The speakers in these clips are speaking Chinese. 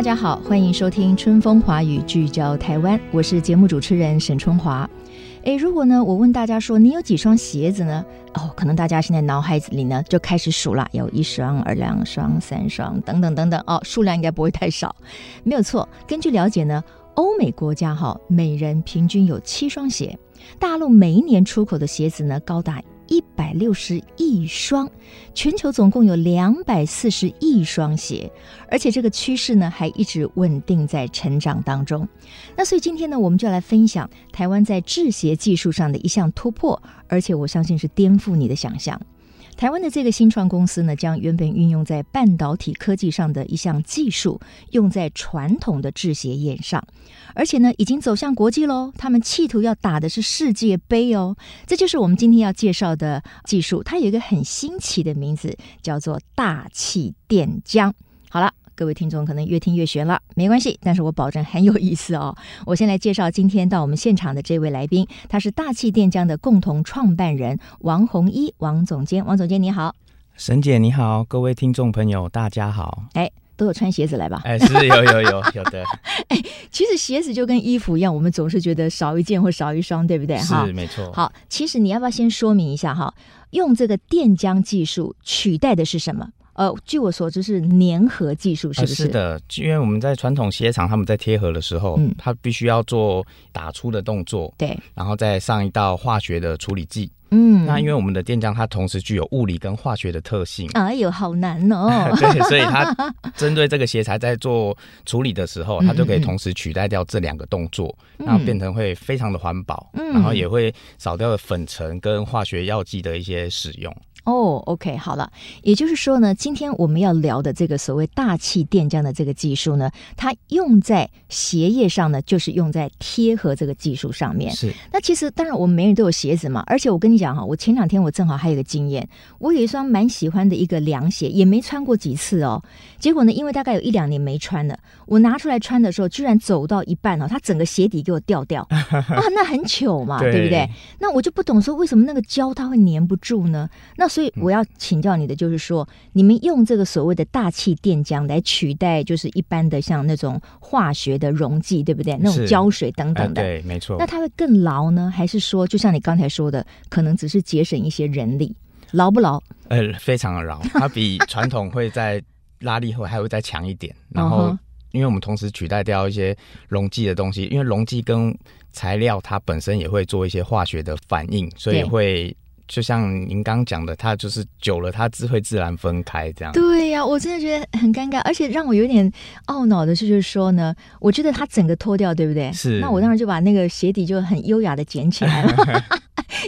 大家好，欢迎收听《春风华语》，聚焦台湾，我是节目主持人沈春华。诶，如果呢，我问大家说，你有几双鞋子呢？哦，可能大家现在脑海子里呢就开始数了，有一双、二两双、三双，等等等等。哦，数量应该不会太少，没有错。根据了解呢，欧美国家哈，每人平均有七双鞋。大陆每一年出口的鞋子呢，高达。一百六十亿双，全球总共有两百四十亿双鞋，而且这个趋势呢还一直稳定在成长当中。那所以今天呢，我们就来分享台湾在制鞋技术上的一项突破，而且我相信是颠覆你的想象。台湾的这个新创公司呢，将原本运用在半导体科技上的一项技术，用在传统的制鞋业上，而且呢，已经走向国际喽。他们企图要打的是世界杯哦。这就是我们今天要介绍的技术，它有一个很新奇的名字，叫做大气电浆。好了。各位听众可能越听越悬了，没关系，但是我保证很有意思哦。我先来介绍今天到我们现场的这位来宾，他是大气电浆的共同创办人王弘一王总监。王总监你好，沈姐你好，各位听众朋友大家好。哎，都有穿鞋子来吧？哎，是有有有有的。哎，其实鞋子就跟衣服一样，我们总是觉得少一件或少一双，对不对？哈，是没错。好，其实你要不要先说明一下哈？用这个电浆技术取代的是什么？呃，据我所知是粘合技术，是不是？是的，因为我们在传统鞋厂，他们在贴合的时候，嗯，他必须要做打出的动作，对，然后再上一道化学的处理剂，嗯，那因为我们的电浆它同时具有物理跟化学的特性，哎呦，好难哦，对，所以它 针对这个鞋材在做处理的时候，它就可以同时取代掉这两个动作，嗯，然后变成会非常的环保，嗯，然后也会少掉了粉尘跟化学药剂的一些使用。哦、oh，OK，好了，也就是说呢，今天我们要聊的这个所谓大气电浆的这个技术呢，它用在鞋业上呢，就是用在贴合这个技术上面。是，那其实当然我们每人都有鞋子嘛，而且我跟你讲哈，我前两天我正好还有一个经验，我有一双蛮喜欢的一个凉鞋，也没穿过几次哦，结果呢，因为大概有一两年没穿了，我拿出来穿的时候，居然走到一半哦，它整个鞋底给我掉掉，啊，那很糗嘛，对，对不对？那我就不懂说为什么那个胶它会粘不住呢？那所以我要请教你的就是说，你们用这个所谓的大气电浆来取代，就是一般的像那种化学的溶剂，对不对？那种胶水等等的，对，没错。那它会更牢呢，还是说，就像你刚才说的，可能只是节省一些人力，牢不牢？呃，非常的牢，它比传统会在拉力后还会再强一点。然后，因为我们同时取代掉一些溶剂的东西，因为溶剂跟材料它本身也会做一些化学的反应，所以会。就像您刚讲的，它就是久了，它自会自然分开这样。对呀、啊，我真的觉得很尴尬，而且让我有点懊恼的是，就是说呢，我觉得它整个脱掉，对不对？是。那我当时就把那个鞋底就很优雅的捡起来了。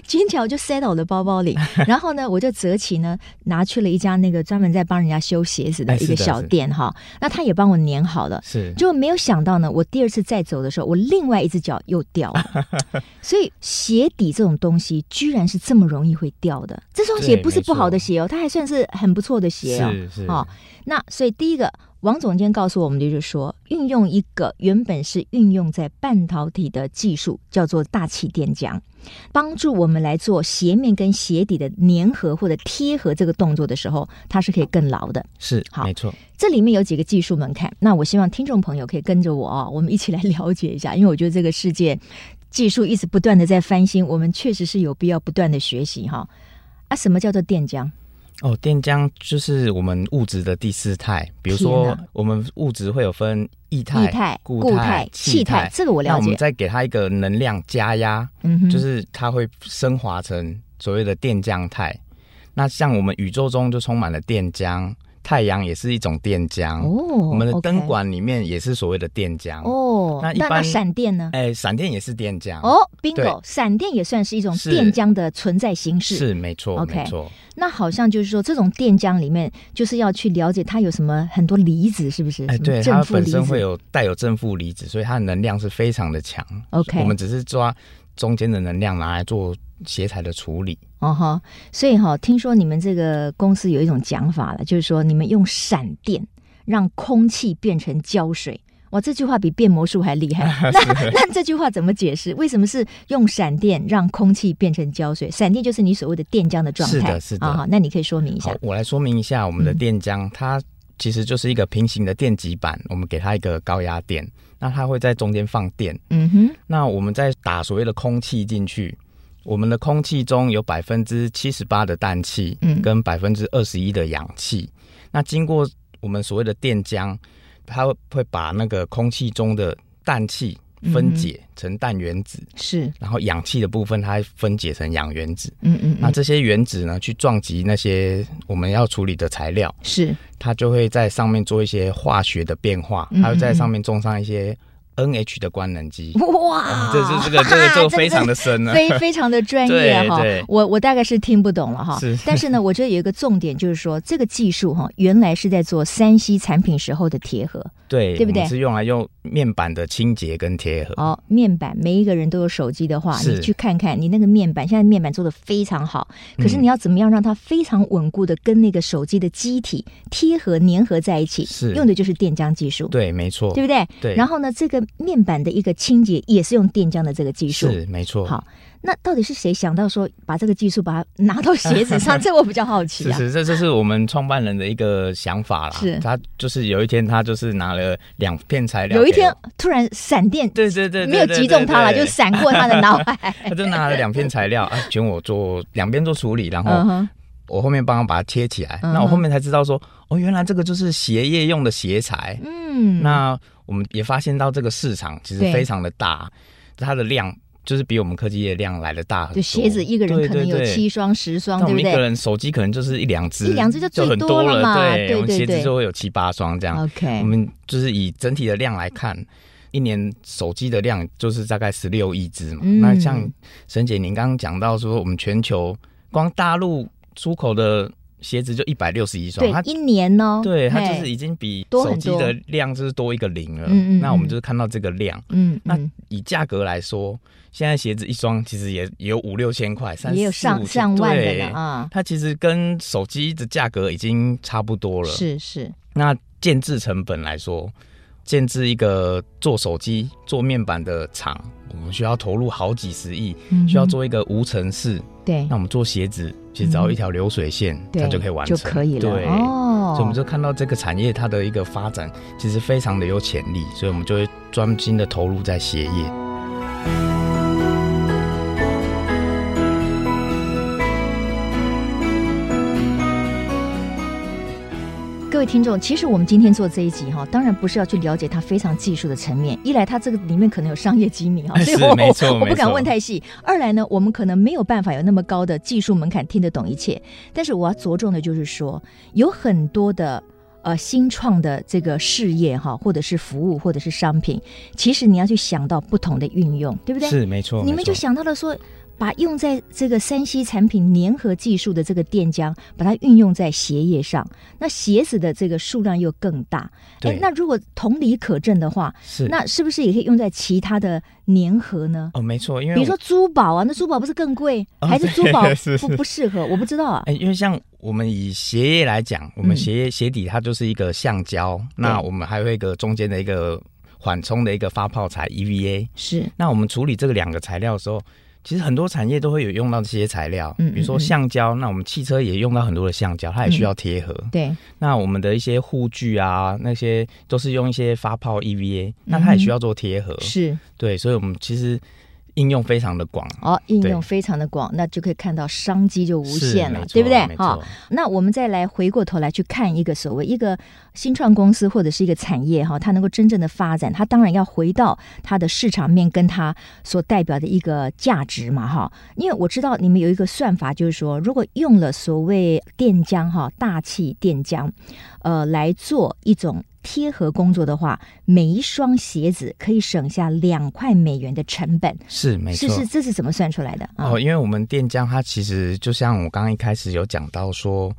捡起来我就塞到我的包包里，然后呢，我就择期呢拿去了一家那个专门在帮人家修鞋子的一个小店哈。那他也帮我粘好了，是。就没有想到呢，我第二次再走的时候，我另外一只脚又掉了。所以鞋底这种东西居然是这么容易会掉的。这双鞋不是不好的鞋哦，它还算是很不错的鞋哦。是是。哦，那所以第一个。王总监告诉我们的就是说，运用一个原本是运用在半导体的技术，叫做大气电浆，帮助我们来做鞋面跟鞋底的粘合或者贴合这个动作的时候，它是可以更牢的。是，好，没错。这里面有几个技术门槛，那我希望听众朋友可以跟着我啊，我们一起来了解一下，因为我觉得这个世界技术一直不断的在翻新，我们确实是有必要不断的学习哈。啊，什么叫做电浆？哦，电浆就是我们物质的第四态。比如说，我们物质会有分液态、液态、固态、气态。这个我了解。那我们再给它一个能量加压，嗯，就是它会升华成所谓的电浆态。那像我们宇宙中就充满了电浆，太阳也是一种电浆。哦，我们的灯管里面也是所谓的电浆。哦，哦，那一般闪电呢？哎，闪电也是电浆哦，bingo，闪电也算是一种电浆的存在形式，是没错，OK，没错。那好像就是说，这种电浆里面就是要去了解它有什么很多离子，是不是？哎，对，它本身会有带有正负离子，所以它的能量是非常的强。OK，我们只是抓中间的能量拿来做鞋材的处理。哦哈，所以哈，听说你们这个公司有一种讲法了，就是说你们用闪电让空气变成胶水。哇，这句话比变魔术还厉害。那那这句话怎么解释？为什么是用闪电让空气变成胶水？闪电就是你所谓的电浆的状态。是的，是的。好，那你可以说明一下。我来说明一下，我们的电浆、嗯、它其实就是一个平行的电极板，我们给它一个高压电，那它会在中间放电。嗯哼。那我们再打所谓的空气进去，我们的空气中有百分之七十八的氮气，嗯，跟百分之二十一的氧气。那经过我们所谓的电浆。它会把那个空气中的氮气分解成氮原子，是、嗯，然后氧气的部分它分解成氧原子，嗯，嗯嗯，那这些原子呢，去撞击那些我们要处理的材料，是，它就会在上面做一些化学的变化，它会在上面种上一些。NH 的官能机 哇，这是这个 这个就非常的深了，非非常的专业哈。我我大概是听不懂了哈。是，但是呢，我觉得有一个重点就是说，这个技术哈，原来是在做 3C 产品时候的贴合，对对不对？是用来用面板的清洁跟贴合。哦，面板，每一个人都有手机的话，你去看看你那个面板，现在面板做的非常好，可是你要怎么样让它非常稳固的跟那个手机的机体贴合粘合在一起？是用的就是电浆技术。对，没错，对不对？对。然后呢，这个。面板的一个清洁也是用电浆的这个技术，是没错。好，那到底是谁想到说把这个技术把它拿到鞋子上？这我比较好奇啊。是是，这就是我们创办人的一个想法啦。是，他就是有一天他就是拿了两片材料，有一天突然闪电，对对对，没有击中他了，就闪过他的脑海。他就拿了两片材料啊，请我做两边做处理，然后我后面帮他把它贴起来。那我后面才知道说，哦，原来这个就是鞋业用的鞋材。嗯，那。我们也发现到这个市场其实非常的大，它的量就是比我们科技业量来的大很多。就鞋子一个人可能有七双、十双，对不对？一个人手机可能就是一两只，一两只就最多了嘛。对，对，对，对，我们鞋子就会有七八双这样。OK，我们就是以整体的量来看，一年手机的量就是大概十六亿只嘛。嗯、那像沈姐您刚刚讲到说，我们全球光大陆出口的。鞋子就一百六十一双，它一年哦，对，它就是已经比手机的量就是多一个零了。嗯嗯，那我们就是看到这个量，嗯，那以价格来说，现在鞋子一双其实也也有五六千块，三也有上上万的啊。它其实跟手机的价格已经差不多了。是是，那建制成本来说。建制一个做手机、做面板的厂，我们需要投入好几十亿，嗯、需要做一个无尘室。对，那我们做鞋子，其实只要一条流水线，嗯、它就可以完成，就可以了。对，哦，所以我们就看到这个产业它的一个发展，其实非常的有潜力，所以我们就会专心的投入在鞋业。位听众，其实我们今天做这一集哈，当然不是要去了解它非常技术的层面。一来，它这个里面可能有商业机密哈，所以我我不敢问太细。二来呢，我们可能没有办法有那么高的技术门槛听得懂一切。但是我要着重的就是说，有很多的呃新创的这个事业哈，或者是服务，或者是商品，其实你要去想到不同的运用，对不对？是没错。你们就想到了说。把用在这个 3C 产品粘合技术的这个电浆，把它运用在鞋业上，那鞋子的这个数量又更大。哎，那如果同理可证的话，是那是不是也可以用在其他的粘合呢？哦，没错，因为比如说珠宝啊，那珠宝不是更贵，哦、还是珠宝 不不适合？我不知道啊。哎，因为像我们以鞋业来讲，我们鞋鞋底它就是一个橡胶，嗯、那我们还有一个中间的一个缓冲的一个发泡材 EVA。是，那我们处理这个两个材料的时候。其实很多产业都会有用到这些材料，嗯，比如说橡胶，那我们汽车也用到很多的橡胶，它也需要贴合。对，那我们的一些护具啊，那些都是用一些发泡 EVA，那它也需要做贴合。是，对，所以我们其实。应用非常的广哦，应用非常的广，那就可以看到商机就无限了，对不对？好，那我们再来回过头来去看一个所谓一个新创公司或者是一个产业哈，它能够真正的发展，它当然要回到它的市场面跟它所代表的一个价值嘛哈。因为我知道你们有一个算法，就是说如果用了所谓电浆哈大气电浆，呃来做一种贴合工作的话，每一双鞋子可以省下两块美元的成本。是没错，是是，这是怎么算出来的？哦，因为我们电浆它其实就像我刚刚一开始有讲到说。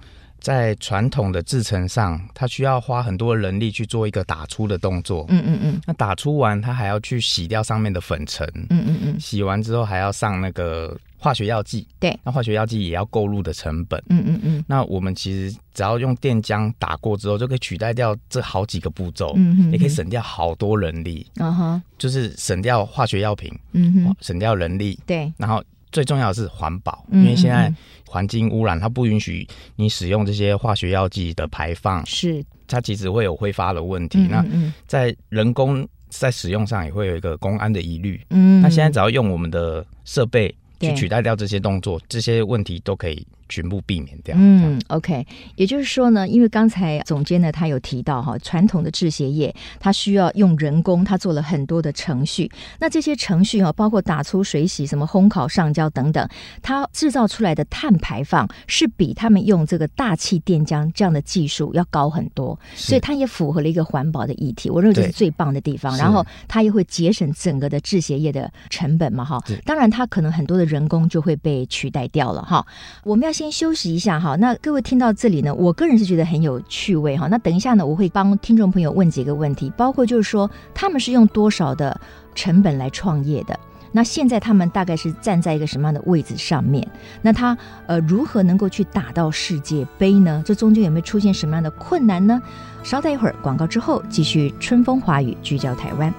在传统的制程上，它需要花很多人力去做一个打出的动作。嗯嗯嗯。那打出完，它还要去洗掉上面的粉尘。嗯嗯嗯。洗完之后还要上那个化学药剂。对。那化学药剂也要购入的成本。嗯嗯嗯。那我们其实只要用电浆打过之后，就可以取代掉这好几个步骤。嗯嗯。也可以省掉好多人力。嗯哼。就是省掉化学药品。嗯哼。省掉人力。对。然后。最重要的是环保，因为现在环境污染，它不允许你使用这些化学药剂的排放，是它其实会有挥发的问题。嗯嗯嗯，那在人工在使用上也会有一个公安的疑虑。嗯，那现在只要用我们的设备去取代掉这些动作，这些问题都可以。全部避免掉。嗯，OK，也就是说呢，因为刚才总监呢，他有提到哈，传统的制鞋业，它需要用人工，他做了很多的程序。那这些程序哈，包括打出、水洗、什么烘烤、上胶等等，它制造出来的碳排放是比他们用这个大气电浆这样的技术要高很多。所以它也符合了一个环保的议题。我认为这是最棒的地方。然后它也会节省整个的制鞋业的成本嘛哈。当然，它可能很多的人工就会被取代掉了哈。我们要。先休息一下哈，那各位听到这里呢，我个人是觉得很有趣味哈。那等一下呢，我会帮听众朋友问几个问题，包括就是说他们是用多少的成本来创业的？那现在他们大概是站在一个什么样的位置上面？那他呃如何能够去打到世界杯呢？这中间有没有出现什么样的困难呢？稍待一会儿，广告之后继续春风华语聚焦台湾。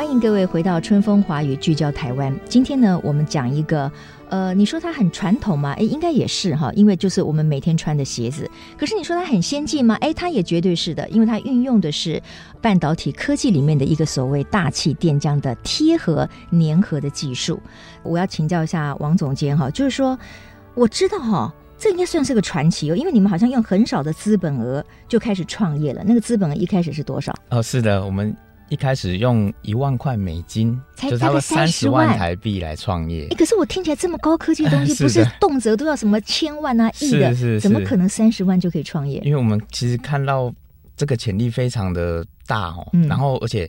欢迎各位回到春风华语聚焦台湾。今天呢，我们讲一个，呃，你说它很传统吗？诶，应该也是哈，因为就是我们每天穿的鞋子。可是你说它很先进吗？诶，它也绝对是的，因为它运用的是半导体科技里面的一个所谓大气电浆的贴合粘合的技术。我要请教一下王总监哈，就是说我知道哈，这应该算是个传奇哦，因为你们好像用很少的资本额就开始创业了。那个资本额一开始是多少？哦，是的，我们。一开始用一万块美金，才差不多三十万台币来创业。哎，可是我听起来这么高科技的 东西，不是动辄都要什么千万啊、亿的，是是是，怎么可能三十万就可以创业？因为我们其实看到这个潜力非常的大哦，嗯、然后而且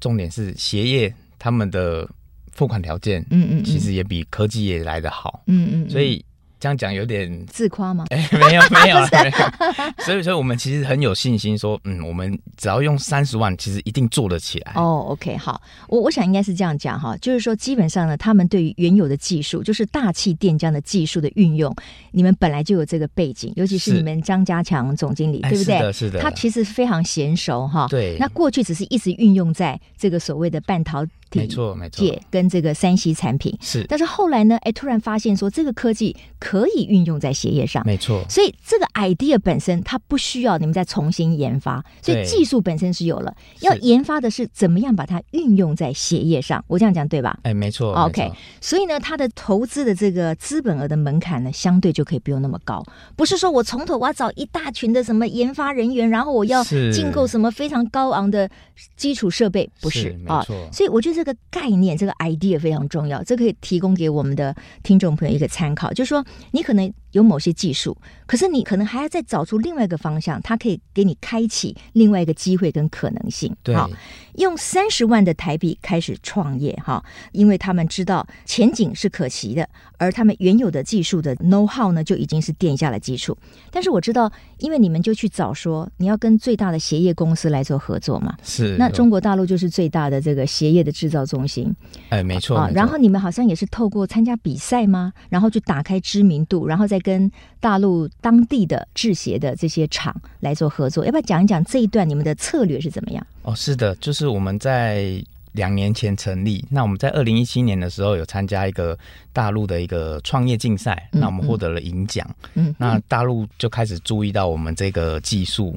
重点是鞋业他们的付款条件，嗯嗯，其实也比科技业来得好，嗯嗯，嗯，所以。这样讲有点自夸吗？哎，没有 没有没有，所以所以我们其实很有信心说，嗯，我们只要用三十万，其实一定做得起来。哦，OK，好，我我想应该是这样讲哈，就是说基本上呢，他们对于原有的技术，就是大气电浆的技术的运用，你们本来就有这个背景，尤其是你们张家强总经理，对不对？是的，是的，他其实非常娴熟哈。对，那过去只是一直运用在这个所谓的半导体。没错，没错，跟这个三 C 产品。是，但是后来呢，哎，突然发现说这个科技可以运用在鞋业上，没错，所以这个 idea 本身它不需要你们再重新研发，所以技术本身是有了，要研发的是怎么样把它运用在鞋业上，我这样讲对吧？哎，没错，OK，所以呢，它的投资的这个资本额的门槛呢，相对就可以不用那么高，不是说我从头我要找一大群的什么研发人员，然后我要进购什么非常高昂的基础设备，不是。啊，所以我觉得这个概念。这个 idea 非常重要，这可以提供给我们的听众朋友一个参考，就是说你可能有某些技术，可是你可能还要再找出另外一个方向，它可以给你开启另外一个机会跟可能性。对，好，用三十万的台币开始创业哈，因为他们知道前景是可期的，而他们原有的技术的 know how 呢，就已经是垫下了基础。但是我知道，因为你们就去找说你要跟最大的鞋业公司来做合作嘛，是那中国大陆就是最大的这个鞋业的制造中心。哎，没错，啊，然后你们好像也是透过参加比赛吗？然后去打开知名度，然后再跟大陆当地的制鞋的这些厂来做合作。要不要讲一讲这一段你们的策略是怎么样？哦，是的，就是我们在两年前成立。那我们在二零一七年的时候有参加一个大陆的一个创业竞赛，嗯嗯，那我们获得了银奖。嗯，嗯，那大陆就开始注意到我们这个技术，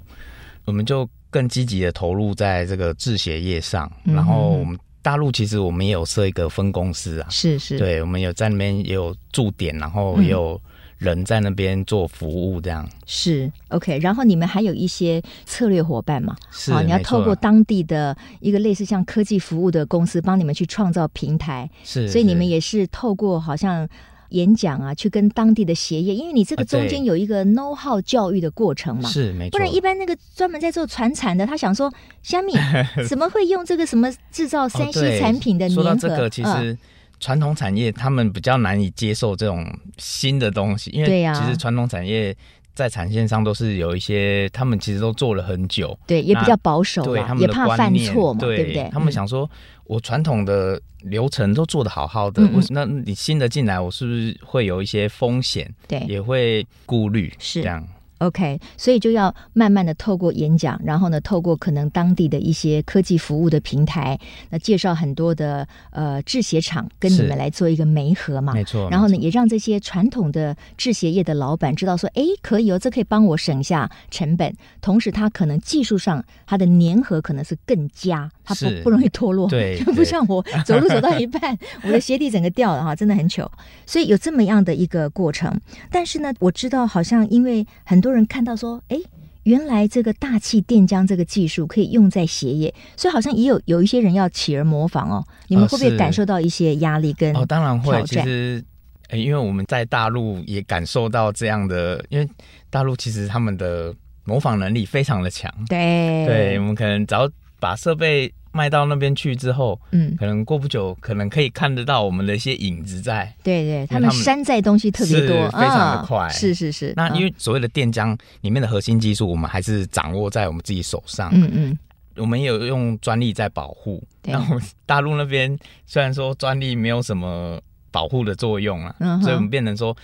我们就更积极的投入在这个制鞋业上。然后我们大陆其实我们也有设一个分公司啊，是是，对，我们有在那边也有驻点，然后也有。嗯人在那边做服务，这样是 OK。然后你们还有一些策略伙伴嘛？是，你要透过当地的一个类似像科技服务的公司，帮你们去创造平台。是，所以你们也是透过好像演讲啊，去跟当地的鞋业，因为你这个中间有一个 know how 教育的过程嘛。是，没错。不然一般那个专门在做传产的，他想说虾米 怎么会用这个什么制造三 C 产品的粘合？说到这个，其实。嗯传统产业他们比较难以接受这种新的东西，因为其实传统产业在产线上都是有一些，他们其实都做了很久，对，也比较保守，对，他们也怕犯错嘛，对，不对？他们想说，我传统的流程都做得好好的，嗯、那你新的进来，我是不是会有一些风险？对，也会顾虑，是这样。OK，所以就要慢慢的透过演讲，然后呢，透过可能当地的一些科技服务的平台，那介绍很多的呃制鞋厂跟你们来做一个媒合嘛，没错。然后呢，也让这些传统的制鞋业的老板知道说，哎，可以哦，这可以帮我省下成本，同时他可能技术上他的粘合可能是更佳，他不不容易脱落，对，就不像我走路走到一半，我的鞋底整个掉了哈，真的很糗。所以有这么样的一个过程，但是呢，我知道好像因为很多。人看到说，哎，原来这个大气电浆这个技术可以用在鞋业，所以好像也有有一些人要起而模仿哦。你们会不会感受到一些压力跟哦？当然会。其实，哎，因为我们在大陆也感受到这样的，因为大陆其实他们的模仿能力非常的强。对，对，我们可能只要把设备。卖到那边去之后，嗯，可能过不久，可能可以看得到我们的一些影子在。对对，他们山寨东西特别多，非常的快。哦、是是是。那因为所谓的电浆里面的核心技术，我们还是掌握在我们自己手上。嗯嗯。我们也有用专利在保护。然后大陆那边虽然说专利没有什么保护的作用啊，嗯、所以我们变成说。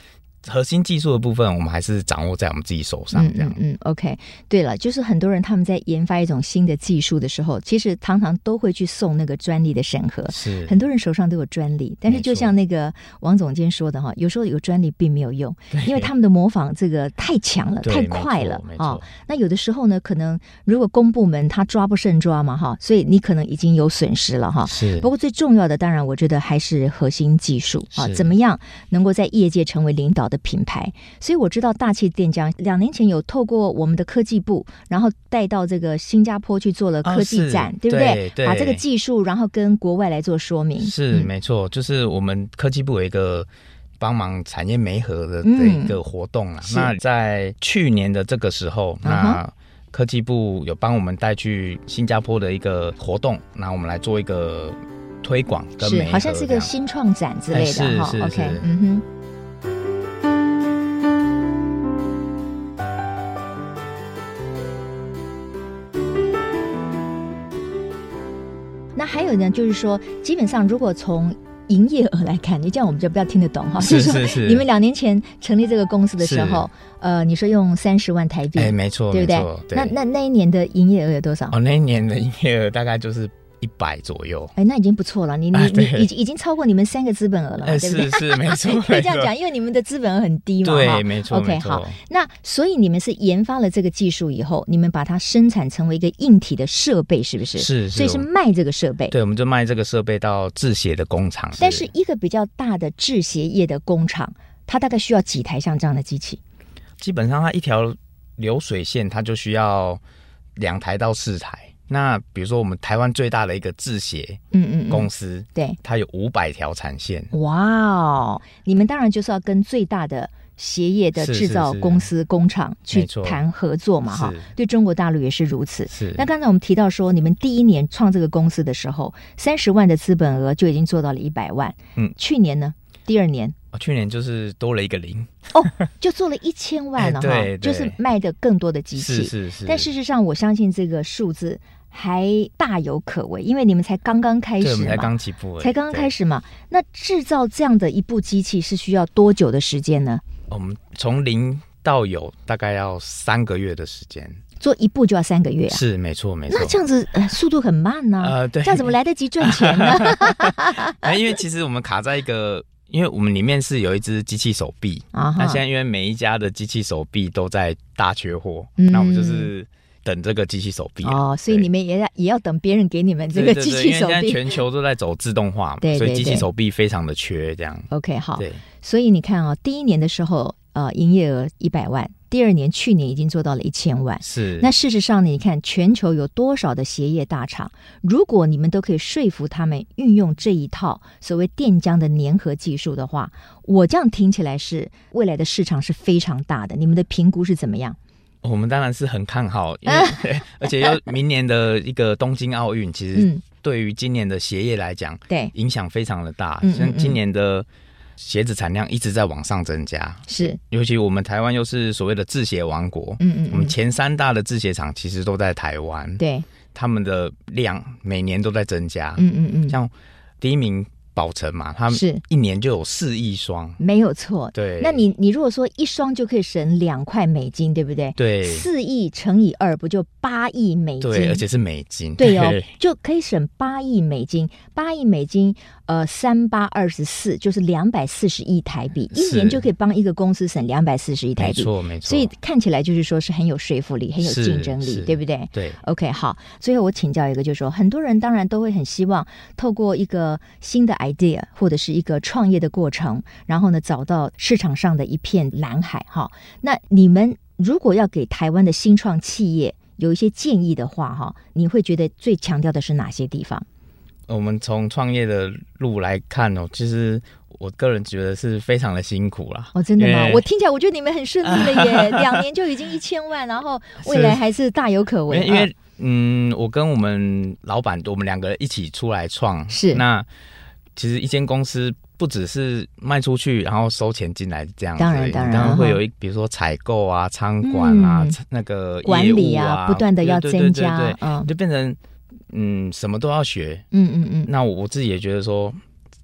核心技术的部分，我们还是掌握在我们自己手上。这样，嗯，嗯，OK。对了，就是很多人他们在研发一种新的技术的时候，其实常常都会去送那个专利的审核。是，很多人手上都有专利，但是就像那个王总监说的哈，有时候有专利并没有用，因为他们的模仿这个太强了，太快了啊、哦。那有的时候呢，可能如果公部门他抓不胜抓嘛哈，所以你可能已经有损失了哈。是。不过最重要的，当然我觉得还是核心技术啊，怎么样能够在业界成为领导的品牌，所以我知道大气电浆两年前有透过我们的科技部，然后带到这个新加坡去做了科技展，哦、对不对？把这个技术，然后跟国外来做说明。是、嗯、没错，就是我们科技部有一个帮忙产业媒合的的一个活动啊、嗯。那在去年的这个时候，那科技部有帮我们带去新加坡的一个活动，那我们来做一个推广跟媒合，好像是一个新创展之类的哈。OK，嗯哼。还有呢，就是说，基本上如果从营业额来看，你这样我们就比较听得懂哈。是是是。你们两年前成立这个公司的时候，呃，你说用三十万台币，哎，没错，对不对？对。那那那一年的营业额有多少？哦，那一年的营业额大概就是。一百左右，哎，那已经不错了。你你你已经已经超过你们三个资本额了，对不对？是是 没错，可以这样讲，因为你们的资本额很低嘛。对，没错。OK，好。那所以你们是研发了这个技术以后，你们把它生产成为一个硬体的设备，是不是？是。所以是卖这个设备。对，我们就卖这个设备到制鞋的工厂。但是一个比较大的制鞋业的工厂，它大概需要几台像这样的机器？基本上，它一条流水线，它就需要两台到四台。那比如说，我们台湾最大的一个制鞋，嗯嗯，公司，对，它有五百条产线。哇哦，你们当然就是要跟最大的鞋业的制造公司工厂去谈合作嘛，哈。对中国大陆也是如此。是。那刚才我们提到说，你们第一年创这个公司的时候，三十万的资本额就已经做到了一百万。嗯。去年呢？第二年？哦，去年就是多了一个零。哦，就做了一千万了 哈。对。就是卖的更多的机器。是是是。但事实上，我相信这个数字。还大有可为，因为你们才刚刚开始嘛，对，我们才刚起步，才刚刚开始嘛。那制造这样的一部机器是需要多久的时间呢？我们从零到有大概要三个月的时间。做一步就要三个月啊？是，没错，没错。那这样子呃，速度很慢呢？呃，对，这样怎么来得及赚钱呢？啊，因为其实我们卡在一个，因为我们里面是有一只机器手臂啊。那现在因为每一家的机器手臂都在大缺货，嗯，那我们就是。等这个机器手臂哦，所以你们也要也要等别人给你们这个机器手臂。现在全球都在走自动化嘛，对，所以机器手臂非常的缺，这样。OK，好。对，所以你看啊，第一年的时候，呃，营业额一百万；第二年，去年已经做到了一千万。是。那事实上呢，你看全球有多少的鞋业大厂，如果你们都可以说服他们运用这一套所谓电浆的粘合技术的话，我这样听起来是未来的市场是非常大的。你们的评估是怎么样？我们当然是很看好，因为、啊、而且又明年的一个东京奥运，其实对于今年的鞋业来讲，对。影响非常的大。像今年的鞋子产量一直在往上增加，是。尤其我们台湾又是所谓的制鞋王国，嗯嗯，我们前三大的制鞋厂其实都在台湾，对，他们的量每年都在增加，嗯嗯嗯，像第一名。宝成嘛，他们是一年就有四亿双，没有错。对，那你你如果说一双就可以省两块美金，对不对？对，四亿乘以二不就八亿美金？对，而且是美金。对哦，就可以省八亿美金，八亿美金。呃，三八二十四就是两百四十亿台币，一年就可以帮一个公司省两百四十亿台币，没错没错。所以看起来就是说是很有说服力，很有竞争力，对不对？对。OK，好。最后我请教一个，就是说很多人当然都会很希望透过一个新的 idea 或者是一个创业的过程，然后呢找到市场上的一片蓝海。哈，那你们如果要给台湾的新创企业有一些建议的话，哈，你会觉得最强调的是哪些地方？我们从创业的路来看哦，其实我个人觉得是非常的辛苦啦。哦，真的吗？我听起来我觉得你们很顺利了耶，两年就已经一千万，然后未来还是大有可为。因为嗯，我跟我们老板，我们两个一起出来创，是那其实一间公司不只是卖出去，然后收钱进来这样子，当然当然，当然会有一比如说采购啊、仓管啊、嗯、那个啊管理啊，不断的要增加，对对对对对嗯，就变成。嗯，什么都要学。嗯嗯嗯。那我自己也觉得说，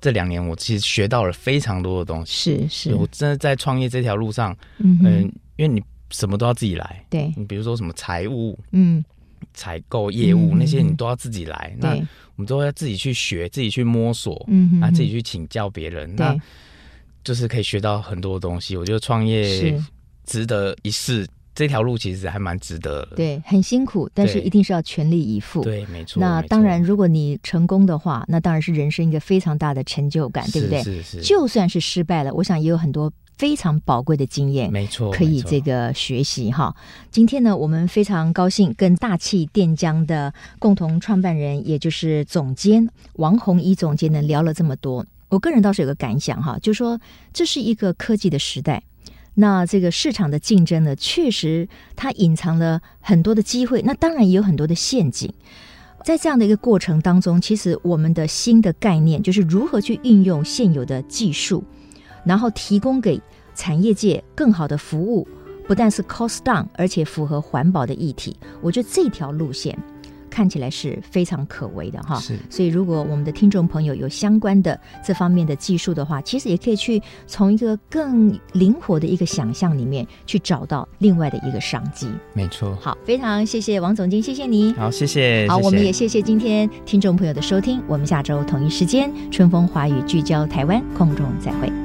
这两年我其实学到了非常多的东西。是是。我真的在创业这条路上，嗯嗯，因为你什么都要自己来。对。你比如说什么财务，嗯，采购业务那些你都要自己来。那我们都要自己去学，自己去摸索，嗯啊，自己去请教别人。那就是可以学到很多东西。我觉得创业值得一试。这条路其实还蛮值得的，对，很辛苦，但是一定是要全力以赴。对，没错。那当然，如果你成功的话，那当然是人生一个非常大的成就感，对不对？是是。就算是失败了，我想也有很多非常宝贵的经验，没错，可以这个学习哈。今天呢，我们非常高兴跟大气电浆的共同创办人，也就是总监王红一总监呢聊了这么多。我个人倒是有个感想哈，就是说这是一个科技的时代。那这个市场的竞争呢，确实它隐藏了很多的机会，那当然也有很多的陷阱。在这样的一个过程当中，其实我们的新的概念就是如何去运用现有的技术，然后提供给产业界更好的服务，不但是 cost down，而且符合环保的议题。我觉得这条路线。看起来是非常可为的哈，是。所以如果我们的听众朋友有相关的这方面的技术的话，其实也可以去从一个更灵活的一个想象里面去找到另外的一个商机。没错。好，非常谢谢王总监，谢谢你。好，谢谢。好，谢谢。我们也谢谢今天听众朋友的收听，我们下周同一时间春风华语聚焦台湾空中再会。